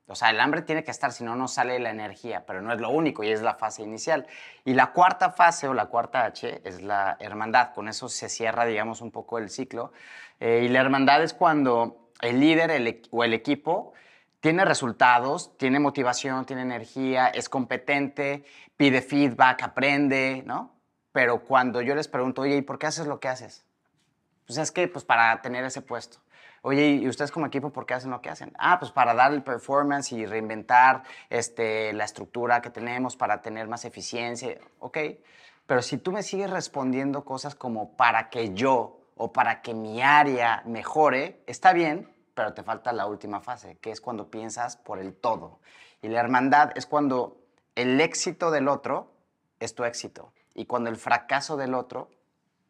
o sea, el hambre tiene que estar, si no, no sale la energía, pero no es lo único y es la fase inicial. Y la cuarta fase o la cuarta H es la hermandad. Con eso se cierra, digamos, un poco el ciclo. Eh, y la hermandad es cuando el líder o el equipo tiene resultados, tiene motivación, tiene energía, es competente, pide feedback, aprende, ¿no? Pero cuando yo les pregunto, oye, ¿y por qué haces lo que haces? Pues es que, pues para tener ese puesto. Oye, ¿y ustedes como equipo por qué hacen lo que hacen? Ah, pues para dar el performance y reinventar este, la estructura que tenemos para tener más eficiencia. Ok, pero si tú me sigues respondiendo cosas como para que yo o para que mi área mejore, está bien, pero te falta la última fase, que es cuando piensas por el todo. Y la hermandad es cuando el éxito del otro es tu éxito y cuando el fracaso del otro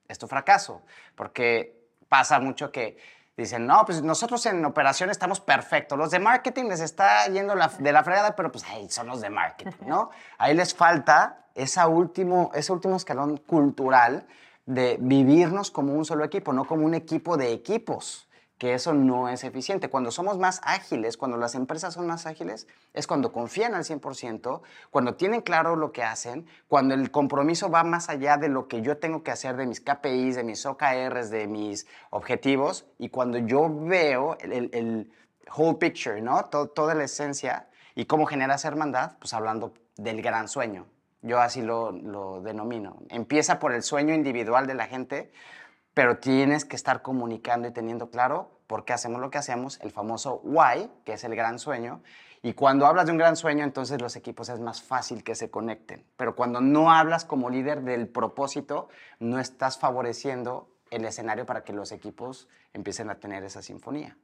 es tu fracaso, porque pasa mucho que dicen, no, pues nosotros en operación estamos perfectos, los de marketing les está yendo de la fregada, pero pues ahí son los de marketing, ¿no? Ahí les falta esa último, ese último escalón cultural de vivirnos como un solo equipo, no como un equipo de equipos que eso no es eficiente. Cuando somos más ágiles, cuando las empresas son más ágiles, es cuando confían al 100%, cuando tienen claro lo que hacen, cuando el compromiso va más allá de lo que yo tengo que hacer, de mis KPIs, de mis OKRs, de mis objetivos, y cuando yo veo el, whole picture, ¿no? toda la esencia y cómo genera esa hermandad, pues hablando del gran sueño. Yo así lo, lo denomino. Empieza por el sueño individual de la gente, pero tienes que estar comunicando y teniendo claro por qué hacemos lo que hacemos, el famoso why, que es el gran sueño. Y cuando hablas de un gran sueño, entonces los equipos es más fácil que se conecten. Pero cuando no hablas como líder del propósito, no estás favoreciendo el escenario para que los equipos empiecen a tener esa sinfonía.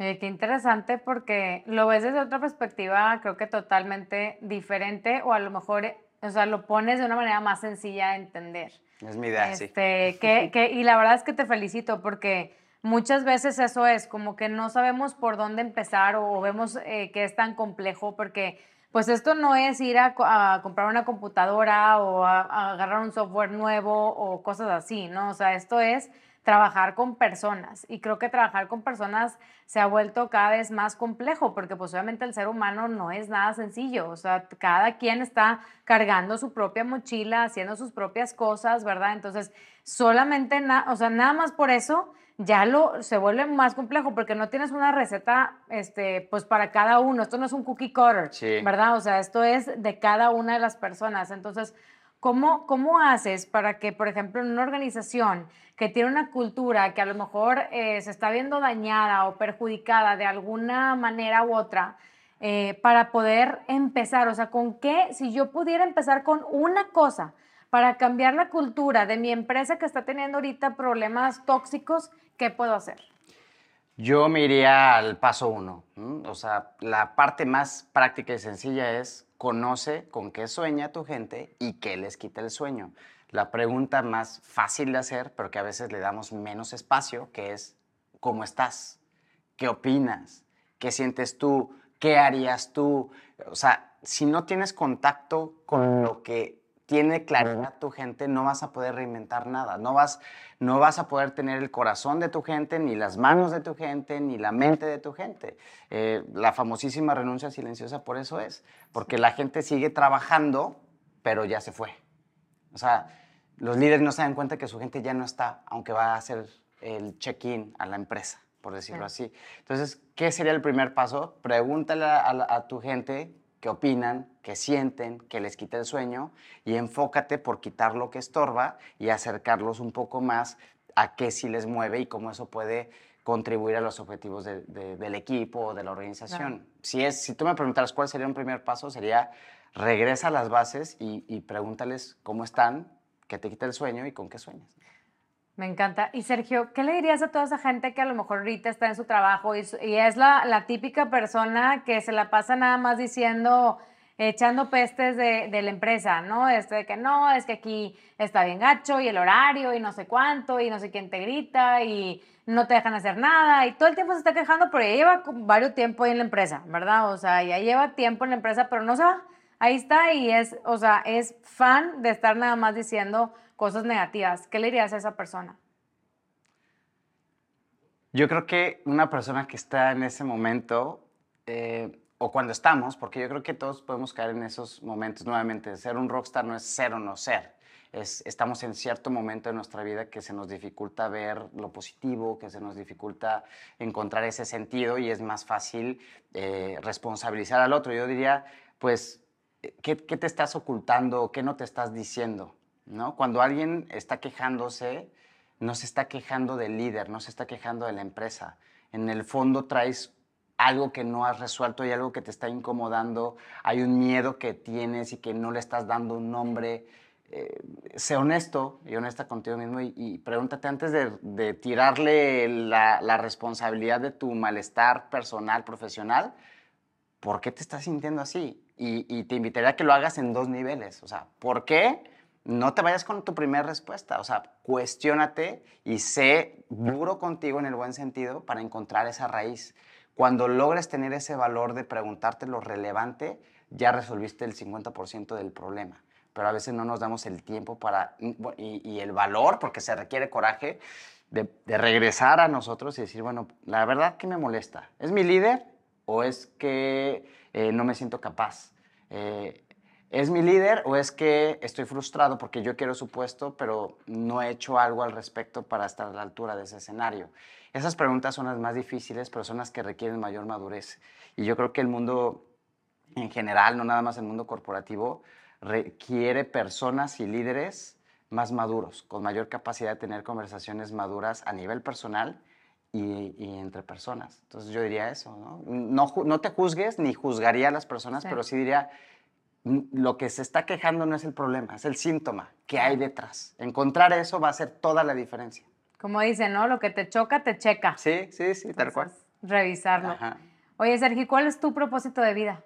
Eh, qué interesante porque lo ves desde otra perspectiva, creo que totalmente diferente o a lo mejor, o sea, lo pones de una manera más sencilla de entender. Es mi idea, sí. Este, que, que, y la verdad es que te felicito porque muchas veces eso es, como que no sabemos por dónde empezar o, vemos eh, que es tan complejo porque pues esto no es ir a, comprar una computadora o a, a, agarrar un software nuevo o cosas así, ¿no? O sea, esto es trabajar con personas. Y creo que trabajar con personas se ha vuelto cada vez más complejo porque pues obviamente el ser humano no es nada sencillo. O sea, cada quien está cargando su propia mochila, haciendo sus propias cosas, ¿verdad? Entonces, solamente, o sea, nada más por eso ya lo se vuelve más complejo porque no tienes una receta este pues para cada uno esto no es un cookie cutter verdad o sea esto es de cada una de las personas entonces ¿Cómo, ¿Cómo haces para que, por ejemplo, en una organización que tiene una cultura que a lo mejor eh, se está viendo dañada o perjudicada de alguna manera u otra, eh, para poder empezar? O sea, ¿con qué? Si yo pudiera empezar con una cosa para cambiar la cultura de mi empresa que está teniendo ahorita problemas tóxicos, ¿qué puedo hacer? Yo me iría al paso uno. O sea, la parte más práctica y sencilla es conoce con qué sueña tu gente y qué les quita el sueño. La pregunta más fácil de hacer, pero que a veces le damos menos espacio, que es, ¿cómo estás? ¿Qué opinas? ¿Qué sientes tú? ¿Qué harías tú? O sea, si no tienes contacto con lo que tiene claridad tu gente, no vas a poder reinventar nada. No vas, no vas a poder tener el corazón de tu gente, ni las manos de tu gente, ni la mente de tu gente. Eh, la famosísima renuncia silenciosa por eso es, porque la gente sigue trabajando, pero ya se fue. O sea, los líderes no se dan cuenta que su gente ya no está, aunque va a hacer el check-in a la empresa, por decirlo así. Entonces, ¿qué sería el primer paso? Pregúntale a tu gente qué opinan, qué sienten, qué les quita el sueño y enfócate por quitar lo que estorba y acercarlos un poco más a qué sí les mueve y cómo eso puede contribuir a los objetivos del equipo o de la organización. Si, es, si tú me preguntaras cuál sería un primer paso, sería regresa a las bases y, y pregúntales cómo están, qué te quita el sueño y con qué sueñas. Me encanta. Y Sergio, ¿qué le dirías a toda esa gente que a lo mejor ahorita está en su trabajo y, es la, la, típica persona que se la pasa nada más diciendo, echando pestes de, de, la empresa, ¿no? Este de que no, es que aquí está bien gacho y el horario y no sé cuánto y no sé quién te grita y no te dejan hacer nada y todo el tiempo se está quejando, pero ya lleva varios tiempo ahí en la empresa, ¿verdad? O sea, ya lleva tiempo en la empresa, pero no se va. Ahí está y es, o sea, es fan de estar nada más diciendo cosas negativas. ¿Qué le dirías a esa persona? Yo creo que una persona que está en ese momento, eh, o cuando estamos, porque yo creo que todos podemos caer en esos momentos nuevamente, ser un rockstar no es ser o no ser. Es, estamos en cierto momento de nuestra vida que se nos dificulta ver lo positivo, que se nos dificulta encontrar ese sentido y es más fácil eh, responsabilizar al otro. Yo diría, pues, ¿qué, ¿qué, te estás ocultando? ¿Qué no te estás diciendo? ¿No? Cuando alguien está quejándose, no se está quejando del líder, no se está quejando de la empresa. En el fondo traes algo que no has resuelto y algo que te está incomodando, hay un miedo que tienes y que no le estás dando un nombre. Eh, sé honesto y honesta contigo mismo y, pregúntate antes de, tirarle la, responsabilidad de tu malestar personal, profesional, ¿por qué te estás sintiendo así? Y, y te invitaría a que lo hagas en dos niveles. O sea, ¿por qué? No te vayas con tu primera respuesta, o sea, cuestiónate y sé duro contigo en el buen sentido para encontrar esa raíz. Cuando logres tener ese valor de preguntarte lo relevante, ya resolviste el 50% del problema. Pero a veces no nos damos el tiempo para, y, el valor, porque se requiere coraje, de, regresar a nosotros y decir, bueno, la verdad, ¿qué me molesta? ¿Es mi líder o es que eh, no me siento capaz? Eh, ¿Es mi líder o es que estoy frustrado porque yo quiero su puesto, pero no he hecho algo al respecto para estar a la altura de ese escenario? Esas preguntas son las más difíciles, pero son las que requieren mayor madurez. Y yo creo que el mundo en general, no nada más el mundo corporativo, requiere personas y líderes más maduros, con mayor capacidad de tener conversaciones maduras a nivel personal y, entre personas. Entonces yo diría eso, ¿no? No, no te juzgues ni juzgaría a las personas, pero sí diría lo que se está quejando no es el problema, es el síntoma que hay detrás. Encontrar eso va a hacer toda la diferencia. Como dicen, ¿no? Lo que te choca, te checa. Sí, sí, sí, tal cual. Revisarlo. Oye, Sergio, ¿cuál es tu propósito de vida?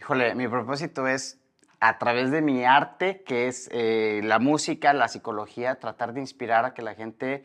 Híjole, mi propósito es, a través de mi arte, que es eh, la música, la psicología, tratar de inspirar a que la gente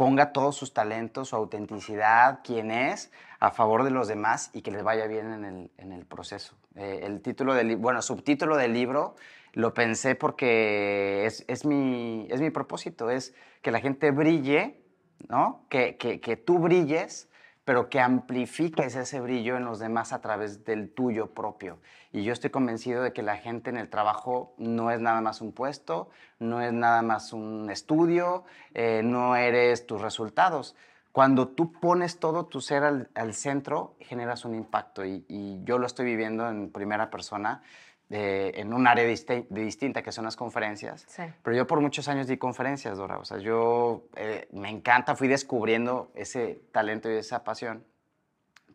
ponga todos sus talentos, su autenticidad, quién es, a favor de los demás y que les vaya bien en el, en el proceso. Eh, el título del bueno, subtítulo del libro lo pensé porque es, es, mi, es mi propósito, es que la gente brille, ¿no? Que, que, que tú brilles pero que amplifiques ese brillo en los demás a través del tuyo propio. Y yo estoy convencido de que la gente en el trabajo no es nada más un puesto, no es nada más un estudio, eh, no eres tus resultados. Cuando tú pones todo tu ser al, centro, generas un impacto y, y yo lo estoy viviendo en primera persona en un área distinta que son las conferencias. Pero yo por muchos años di conferencias, Dora. O sea, yo eh, me encanta, fui descubriendo ese talento y esa pasión.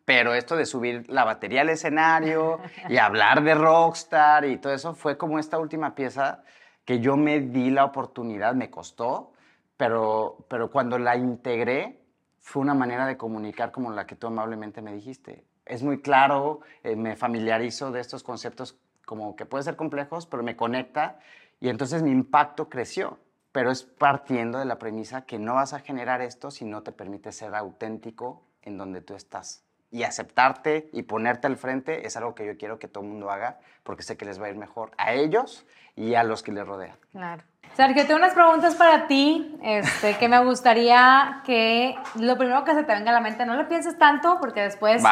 Pero esto de subir la batería al escenario y hablar de rockstar y todo eso fue como esta última pieza que yo me di la oportunidad, me costó, pero, pero cuando la integré fue una manera de comunicar como la que tú amablemente me dijiste. Es muy claro, eh, me familiarizo de estos conceptos como que puede ser complejos, pero me conecta y entonces mi impacto creció. Pero es partiendo de la premisa que no vas a generar esto si no te permite ser auténtico en donde tú estás. Y aceptarte y ponerte al frente es algo que yo quiero que todo el mundo haga porque sé que les va a ir mejor a ellos y a los que les rodean. Claro. Sergio, tengo unas preguntas para ti este, que me gustaría que lo primero que se te venga a la mente, no lo pienses tanto porque después,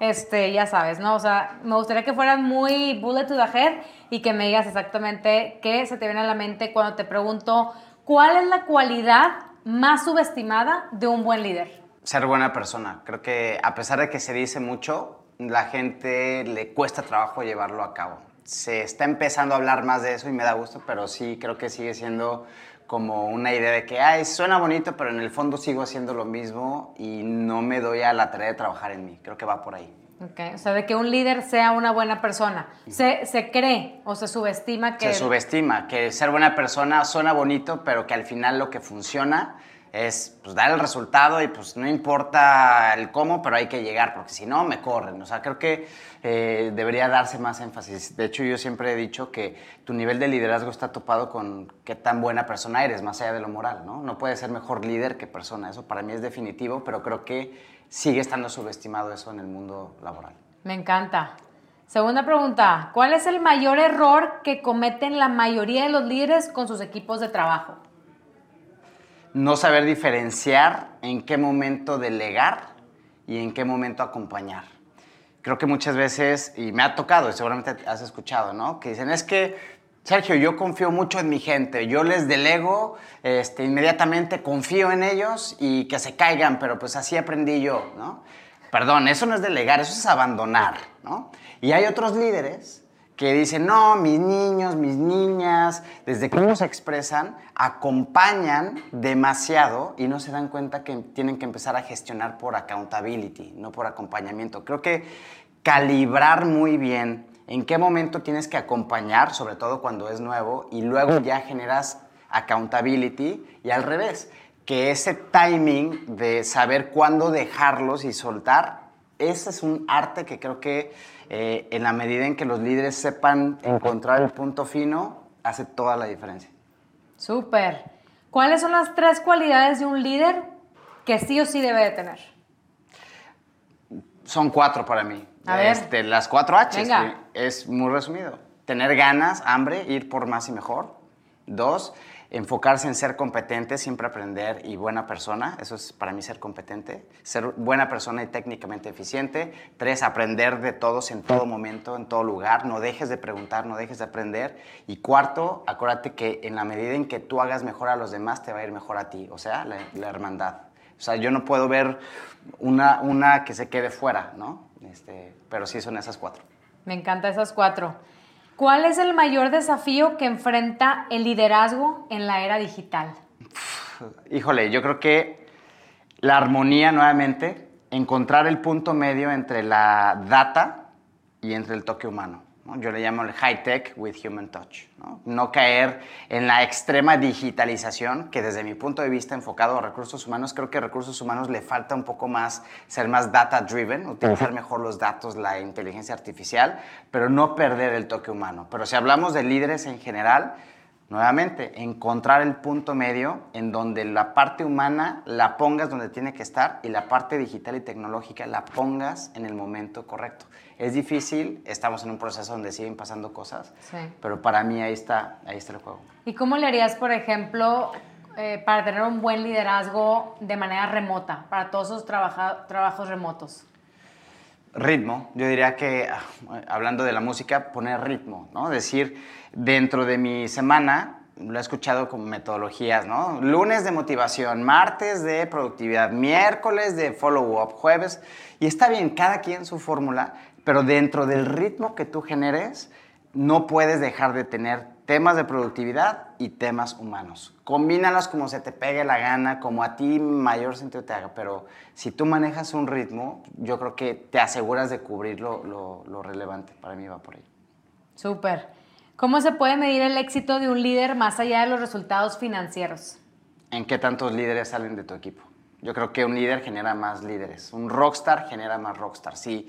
este, ya sabes, ¿no? O sea, me gustaría que fueras muy bullet to the head y que me digas exactamente qué se te viene a la mente cuando te pregunto cuál es la cualidad más subestimada de un buen líder. Ser buena persona. Creo que a pesar de que se dice mucho, la gente le cuesta trabajo llevarlo a cabo se está empezando a hablar más de eso y me da gusto, pero sí creo que sigue siendo como una idea de que, ay, suena bonito, pero en el fondo sigo haciendo lo mismo y no me doy a la tarea de trabajar en mí. Creo que va por ahí. Okay. O sea, de que un líder sea una buena persona. Se, se, cree o se subestima que... Se subestima, que ser buena persona suena bonito, pero que al final lo que funciona es pues, dar el resultado y pues no importa el cómo, pero hay que llegar, porque si no, me corren. O sea, creo que eh, debería darse más énfasis. De hecho, yo siempre he dicho que tu nivel de liderazgo está topado con qué tan buena persona eres, más allá de lo moral, ¿no? No puedes ser mejor líder que persona, eso para mí es definitivo, pero creo que sigue estando subestimado eso en el mundo laboral. Me encanta. Segunda pregunta, ¿cuál es el mayor error que cometen la mayoría de los líderes con sus equipos de trabajo? No saber diferenciar en qué momento delegar y en qué momento acompañar. Creo que muchas veces, y me ha tocado, y seguramente has escuchado, ¿no? Que dicen, es que, Sergio, yo confío mucho en mi gente, yo les delego, este, inmediatamente confío en ellos y que se caigan, pero pues así aprendí yo, ¿no? Perdón, eso no es delegar, eso es abandonar, ¿no? Y hay otros líderes que dicen, no, mis niños, mis niñas, desde ellos se expresan, acompañan demasiado y no se dan cuenta que tienen que empezar a gestionar por accountability, no por acompañamiento. Creo que calibrar muy bien en qué momento tienes que acompañar, sobre todo cuando es nuevo, y luego ya generas accountability y al revés, que ese timing de saber cuándo dejarlos y soltar, ese es un arte que creo que eh, en la medida en que los líderes sepan encontrar el punto fino, hace toda la diferencia. Súper. ¿Cuáles son las tres cualidades de un líder que sí o sí debe de tener? Son cuatro para mí. A ver. Este, las cuatro H. Venga. Es muy resumido. Tener ganas, hambre, ir por más y mejor. Dos, enfocarse en ser competente, siempre aprender y buena persona. Eso es para mí ser competente. Ser buena persona y técnicamente eficiente. Tres, aprender de todos en todo momento, en todo lugar. No dejes de preguntar, no dejes de aprender. Y cuarto, acuérdate que en la medida en que tú hagas mejor a los demás, te va a ir mejor a ti. O sea, la, hermandad. O sea, yo no puedo ver una, una que se quede fuera, ¿no? Este, pero sí son esas cuatro. Me encanta esas cuatro. ¿Cuál es el mayor desafío que enfrenta el liderazgo en la era digital? Híjole, yo creo que la armonía nuevamente, encontrar el punto medio entre la data y entre el toque humano. ¿No? Yo le llamo el high tech with human touch. ¿no? no caer en la extrema digitalización, que desde mi punto de vista enfocado a recursos humanos, creo que a recursos humanos le falta un poco más ser más data driven, utilizar mejor los datos, la inteligencia artificial, pero no perder el toque humano. Pero si hablamos de líderes en general, Nuevamente, encontrar el punto medio en donde la parte humana la pongas donde tiene que estar y la parte digital y tecnológica la pongas en el momento correcto. Es difícil, estamos en un proceso donde siguen pasando cosas, Sí. pero para mí ahí está, ahí está el juego. ¿Y cómo le harías, por ejemplo, eh, para tener un buen liderazgo de manera remota, para todos esos trabaja- trabajos remotos? Ritmo, yo diría que, hablando de la música, poner ritmo, ¿no? Decir, dentro de mi semana, lo he escuchado como metodologías, ¿no? Lunes de motivación, martes de productividad, miércoles de follow-up, jueves. Y está bien, cada quien su fórmula, pero dentro del ritmo que tú generes, no puedes dejar de tener temas de productividad y temas humanos. Combínalos como se te pegue la gana, como a ti mayor sentido te haga, pero si tú manejas un ritmo, yo creo que te aseguras de cubrir lo, lo- lo relevante. Para mí va por ahí. Súper. ¿Cómo se puede medir el éxito de un líder más allá de los resultados financieros? ¿En qué tantos líderes salen de tu equipo? Yo creo que un líder genera más líderes. Un rockstar genera más rockstar. Si,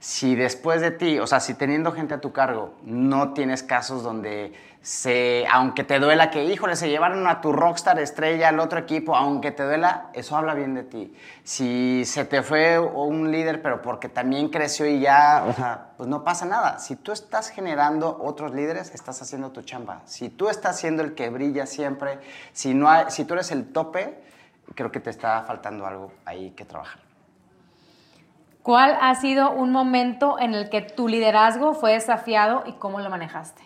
si después de ti, o sea, si teniendo gente a tu cargo, no tienes casos donde se, aunque te duela que, híjole, se llevaron a tu rockstar estrella al otro equipo, aunque te duela, eso habla bien de ti. Si se te fue un líder, pero porque también creció y ya, o sea, pues no pasa nada. Si tú estás generando otros líderes, estás haciendo tu chamba. Si tú estás siendo el que brilla siempre, si, no si tú eres el tope, creo que te está faltando algo ahí que trabajar. ¿Cuál ha sido un momento en el que tu liderazgo fue desafiado y cómo lo manejaste?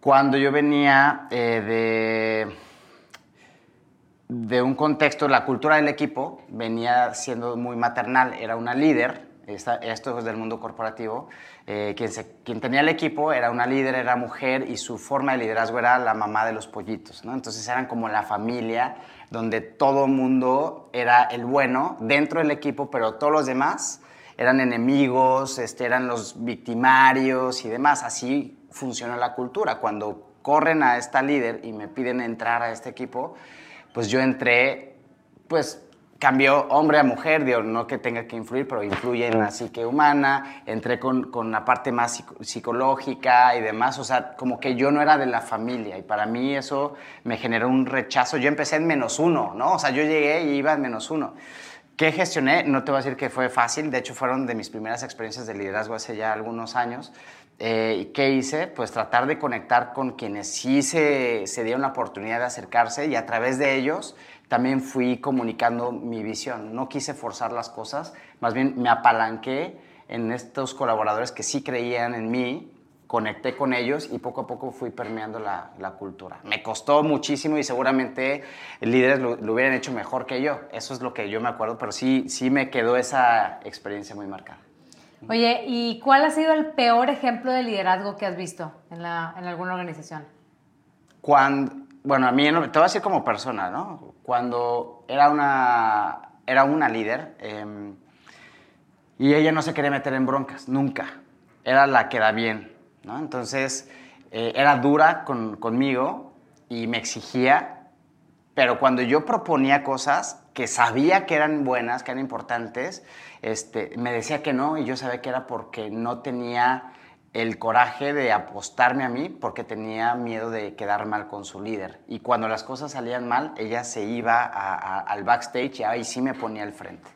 Cuando yo venía eh, de, de un contexto, la cultura del equipo venía siendo muy maternal, era una líder, esto es del mundo corporativo, eh, quien, tenía el equipo era una líder, era mujer y su forma de liderazgo era la mamá de los pollitos, ¿no? Entonces eran como la familia donde todo mundo era el bueno dentro del equipo, pero todos los demás eran enemigos, este, eran los victimarios y demás. Así funciona la cultura. Cuando corren a esta líder y me piden entrar a este equipo, pues yo entré, pues cambió hombre a mujer, digo, no que tenga que influir, pero influye en la psique humana, entré con, con la parte más psicológica y demás, o sea, como que yo no era de la familia y para mí eso me generó un rechazo. Yo empecé en menos uno, ¿no? O sea, yo llegué y iba en menos uno. ¿Qué gestioné? No te voy a decir que fue fácil, de hecho fueron de mis primeras experiencias de liderazgo hace ya algunos años. Eh, ¿Qué hice? Pues tratar de conectar con quienes sí se, se dieron la oportunidad de acercarse y a través de ellos también fui comunicando mi visión. No quise forzar las cosas, más bien me apalanqué en estos colaboradores que sí creían en mí, conecté con ellos y poco a poco fui permeando la, cultura. Me costó muchísimo y seguramente líderes lo, lo, hubieran hecho mejor que yo. Eso es lo que yo me acuerdo, pero sí, sí me quedó esa experiencia muy marcada. Oye, ¿y cuál ha sido el peor ejemplo de liderazgo que has visto en, la, en alguna organización? Cuando, bueno, a mí, te voy como persona, ¿no? Cuando era una, era una líder em, y ella no se quería meter en broncas, nunca. Era la que da bien, ¿no? Entonces, eh, era dura con, conmigo y me exigía, pero cuando yo proponía cosas que sabía que eran buenas, que eran importantes, este, me decía que no y yo sabía que era porque no tenía el coraje de apostarme a mí porque tenía miedo de quedar mal con su líder. Y cuando las cosas salían mal, ella se iba al backstage y ahí sí me ponía al frente.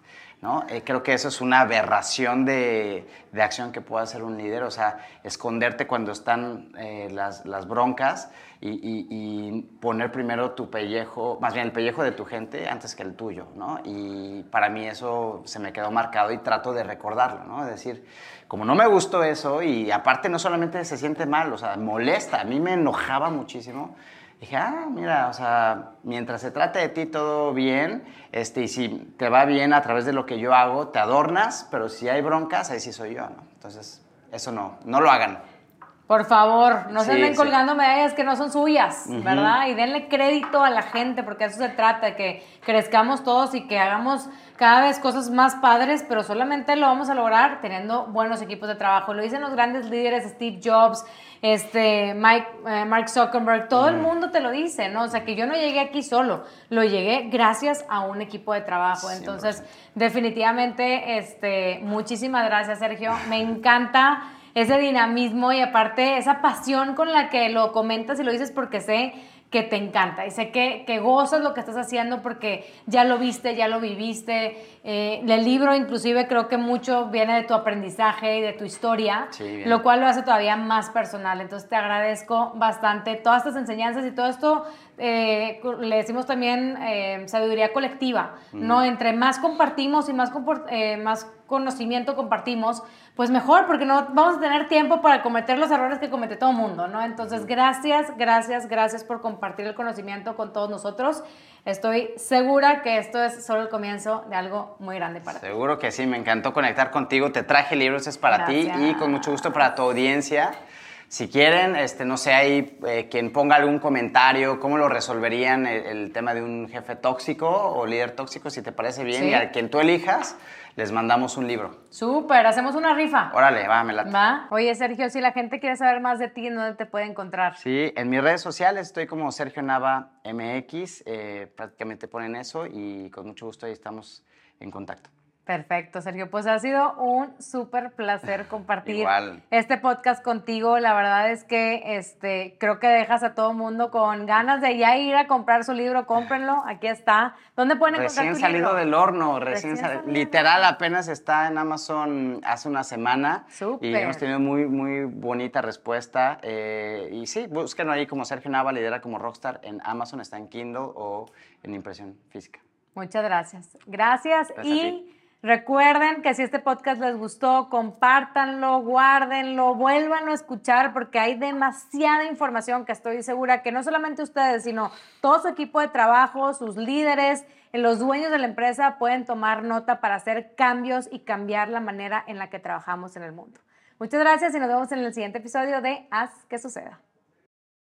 ¿No? Eh, creo que eso es una aberración de, de, acción que puede hacer un líder, o sea, esconderte cuando están eh, las, las, broncas y, y, poner primero tu pellejo, más bien el pellejo de tu gente antes que el tuyo, ¿no? Y para mí eso se me quedó marcado y trato de recordarlo, ¿no? Es decir, como no me gustó eso y aparte no solamente se siente mal, o sea, molesta, a mí me enojaba muchísimo, dije, ah, mira, o sea, mientras se trate de ti todo bien, este, y si te va bien a través de lo que yo hago, te adornas, pero si hay broncas, ahí sí soy yo, ¿no? Entonces, eso no, no lo hagan. Por favor, no se anden colgando medallas que no son suyas, ¿verdad? Y denle crédito a la gente, porque eso se trata, de que crezcamos todos y que hagamos cada vez cosas más padres, pero solamente lo vamos a lograr teniendo buenos equipos de trabajo. Lo dicen los grandes líderes, Steve Jobs, este, Mike, eh, Mark Zuckerberg, todo el mundo te lo dice, ¿no? O sea, que yo no llegué aquí solo, lo llegué gracias a un equipo de trabajo. Entonces, definitivamente, este, muchísimas gracias, Sergio. Me encanta ese dinamismo y aparte esa pasión con la que lo comentas y lo dices porque sé que te encanta y sé que, que gozas lo que estás haciendo porque ya lo viste, ya lo viviste. Eh, el libro inclusive creo que mucho viene de tu aprendizaje y de tu historia, lo cual lo hace todavía más personal. Entonces te agradezco bastante todas estas enseñanzas y todo esto. Eh, le decimos también eh, sabiduría colectiva, ¿no? Entre más compartimos y más, más conocimiento compartimos, pues mejor, porque no vamos a tener tiempo para cometer los errores que comete todo el mundo, ¿no? Entonces, gracias, gracias, gracias por compartir el conocimiento con todos nosotros. Estoy segura que esto es solo el comienzo de algo muy grande para ti. Seguro que sí, me encantó conectar contigo. Te traje libros, es para ti y con mucho gusto para tu audiencia. Si quieren, este, no sé, hay eh, quien ponga algún comentario, cómo lo resolverían el, tema de un jefe tóxico o líder tóxico, si te parece bien, y a quien tú elijas, les mandamos un libro. Súper, hacemos una rifa. Órale, va, me la. Va. Oye, Sergio, si la gente quiere saber más de ti, ¿dónde te puede encontrar? Sí, en mis redes sociales estoy como Sergio Nava MX, eh, prácticamente ponen eso y con mucho gusto ahí estamos en contacto. Perfecto, Sergio. Pues ha sido un súper placer compartir este podcast contigo. La verdad es que este, creo que dejas a todo mundo con ganas de ya ir a comprar su libro. Cómprenlo, aquí está. ¿Dónde pueden encontrar Recién salido del horno, recién, salido. Literal, apenas está en Amazon hace una semana. Súper. Y hemos tenido muy, muy bonita respuesta. Eh, y sí, búsquenlo ahí como Sergio Nava, lidera como Rockstar en Amazon, está en Kindle o en impresión física. Muchas gracias. Gracias, y... Recuerden que si este podcast les gustó, compártanlo, guárdenlo, vuélvanlo a escuchar porque hay demasiada información que estoy segura que no solamente ustedes, sino todo su equipo de trabajo, sus líderes, los dueños de la empresa pueden tomar nota para hacer cambios y cambiar la manera en la que trabajamos en el mundo. Muchas gracias y nos vemos en el siguiente episodio de Haz que suceda.